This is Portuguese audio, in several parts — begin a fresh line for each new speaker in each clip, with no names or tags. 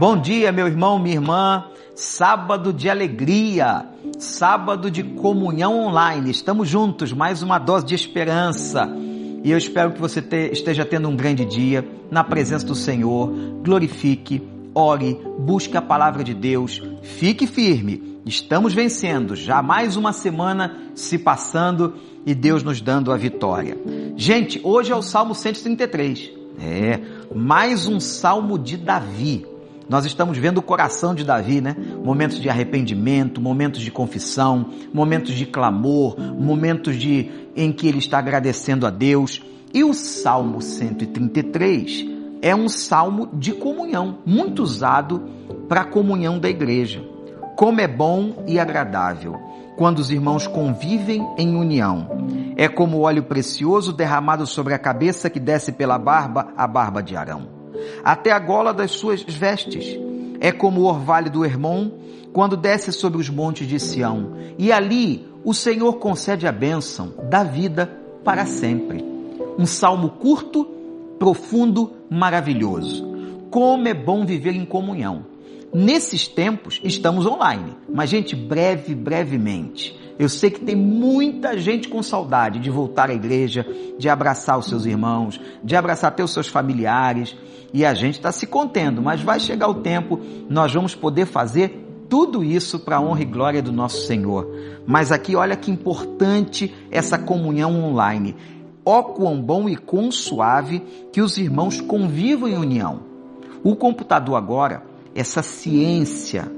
Bom dia, meu irmão, minha irmã. Sábado de alegria, sábado de comunhão online. Estamos juntos, mais uma dose de esperança. E eu espero que você te, esteja tendo um grande dia na presença do Senhor. Glorifique, ore, busque a palavra de Deus. Fique firme. Estamos vencendo. Já mais uma semana se passando e Deus nos dando a vitória. Gente, hoje é o Salmo 133. É, mais um salmo de Davi. Nós estamos vendo o coração de Davi, né? Momentos de arrependimento, momentos de confissão, momentos de clamor, momentos de em que ele está agradecendo a Deus. E o Salmo 133 é um salmo de comunhão, muito usado para a comunhão da igreja. Como é bom e agradável quando os irmãos convivem em união. É como óleo precioso derramado sobre a cabeça que desce pela barba, a barba de Arão até a gola das suas vestes. É como o orvalho do Hermon, quando desce sobre os montes de Sião. E ali o Senhor concede a bênção da vida para sempre. Um salmo curto, profundo, maravilhoso. Como é bom viver em comunhão. Nesses tempos estamos online, mas gente, breve, brevemente eu sei que tem muita gente com saudade de voltar à igreja, de abraçar os seus irmãos, de abraçar até os seus familiares. E a gente está se contendo, mas vai chegar o tempo, nós vamos poder fazer tudo isso para a honra e glória do nosso Senhor. Mas aqui olha que importante essa comunhão online. Ó quão bom e quão suave que os irmãos convivam em união. O computador agora, essa ciência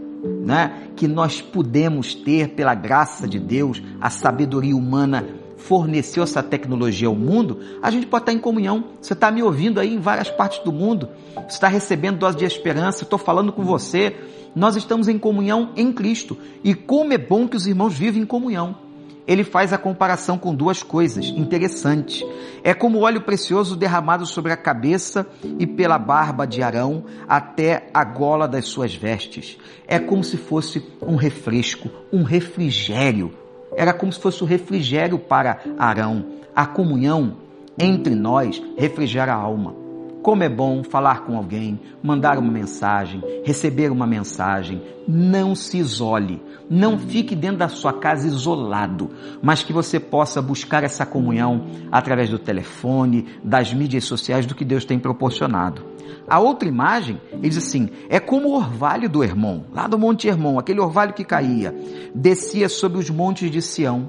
né, que nós pudemos ter pela graça de Deus, a sabedoria humana forneceu essa tecnologia ao mundo, a gente pode estar em comunhão. Você está me ouvindo aí em várias partes do mundo, você está recebendo dose de esperança, estou falando com você. Nós estamos em comunhão em Cristo. E como é bom que os irmãos vivem em comunhão ele faz a comparação com duas coisas interessantes. É como óleo precioso derramado sobre a cabeça e pela barba de Arão até a gola das suas vestes. É como se fosse um refresco, um refrigério. Era como se fosse o um refrigério para Arão. A comunhão entre nós refrigera a alma. Como é bom falar com alguém, mandar uma mensagem, receber uma mensagem. Não se isole, não fique dentro da sua casa isolado, mas que você possa buscar essa comunhão através do telefone, das mídias sociais, do que Deus tem proporcionado. A outra imagem, ele diz assim, é como o orvalho do Hermon, lá do Monte Hermon, aquele orvalho que caía, descia sobre os montes de Sião.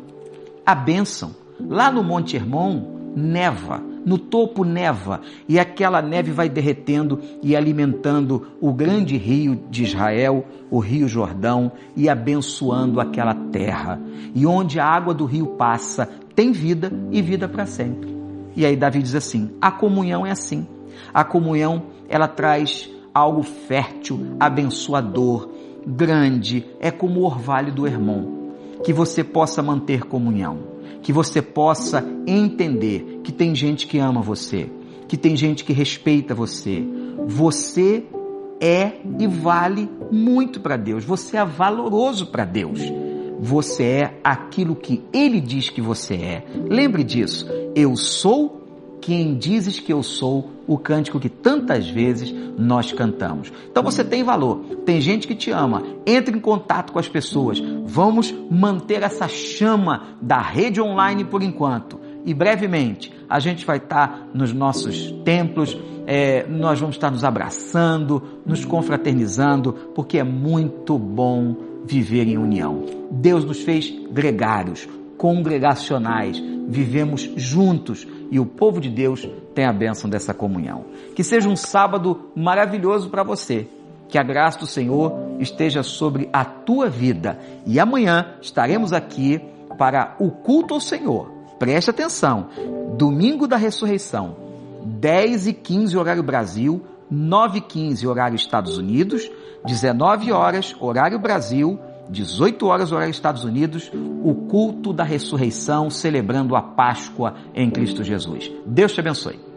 A bênção, lá no Monte Hermon, neva, no topo neva, e aquela neve vai derretendo e alimentando o grande rio de Israel, o rio Jordão, e abençoando aquela terra. E onde a água do rio passa, tem vida e vida para sempre. E aí Davi diz assim: a comunhão é assim. A comunhão, ela traz algo fértil, abençoador, grande, é como o orvalho do Hermon. Que você possa manter comunhão que você possa entender que tem gente que ama você, que tem gente que respeita você. Você é e vale muito para Deus. Você é valoroso para Deus. Você é aquilo que Ele diz que você é. Lembre disso. Eu sou quem dizes que eu sou, o cântico que tantas vezes nós cantamos. Então você tem valor, tem gente que te ama, entre em contato com as pessoas, vamos manter essa chama da rede online por enquanto. E brevemente a gente vai estar nos nossos templos, é, nós vamos estar nos abraçando, nos confraternizando, porque é muito bom viver em união. Deus nos fez gregários, congregacionais, vivemos juntos e o povo de Deus tem a bênção dessa comunhão. Que seja um sábado maravilhoso para você. Que a graça do Senhor esteja sobre a tua vida. E amanhã estaremos aqui para o culto ao Senhor. Preste atenção. Domingo da ressurreição, 10 e 15 horário Brasil, 9 e 15 horário Estados Unidos, 19 horas horário Brasil, 18 horas horário Estados Unidos, o culto da ressurreição celebrando a Páscoa em Cristo Jesus. Deus te abençoe.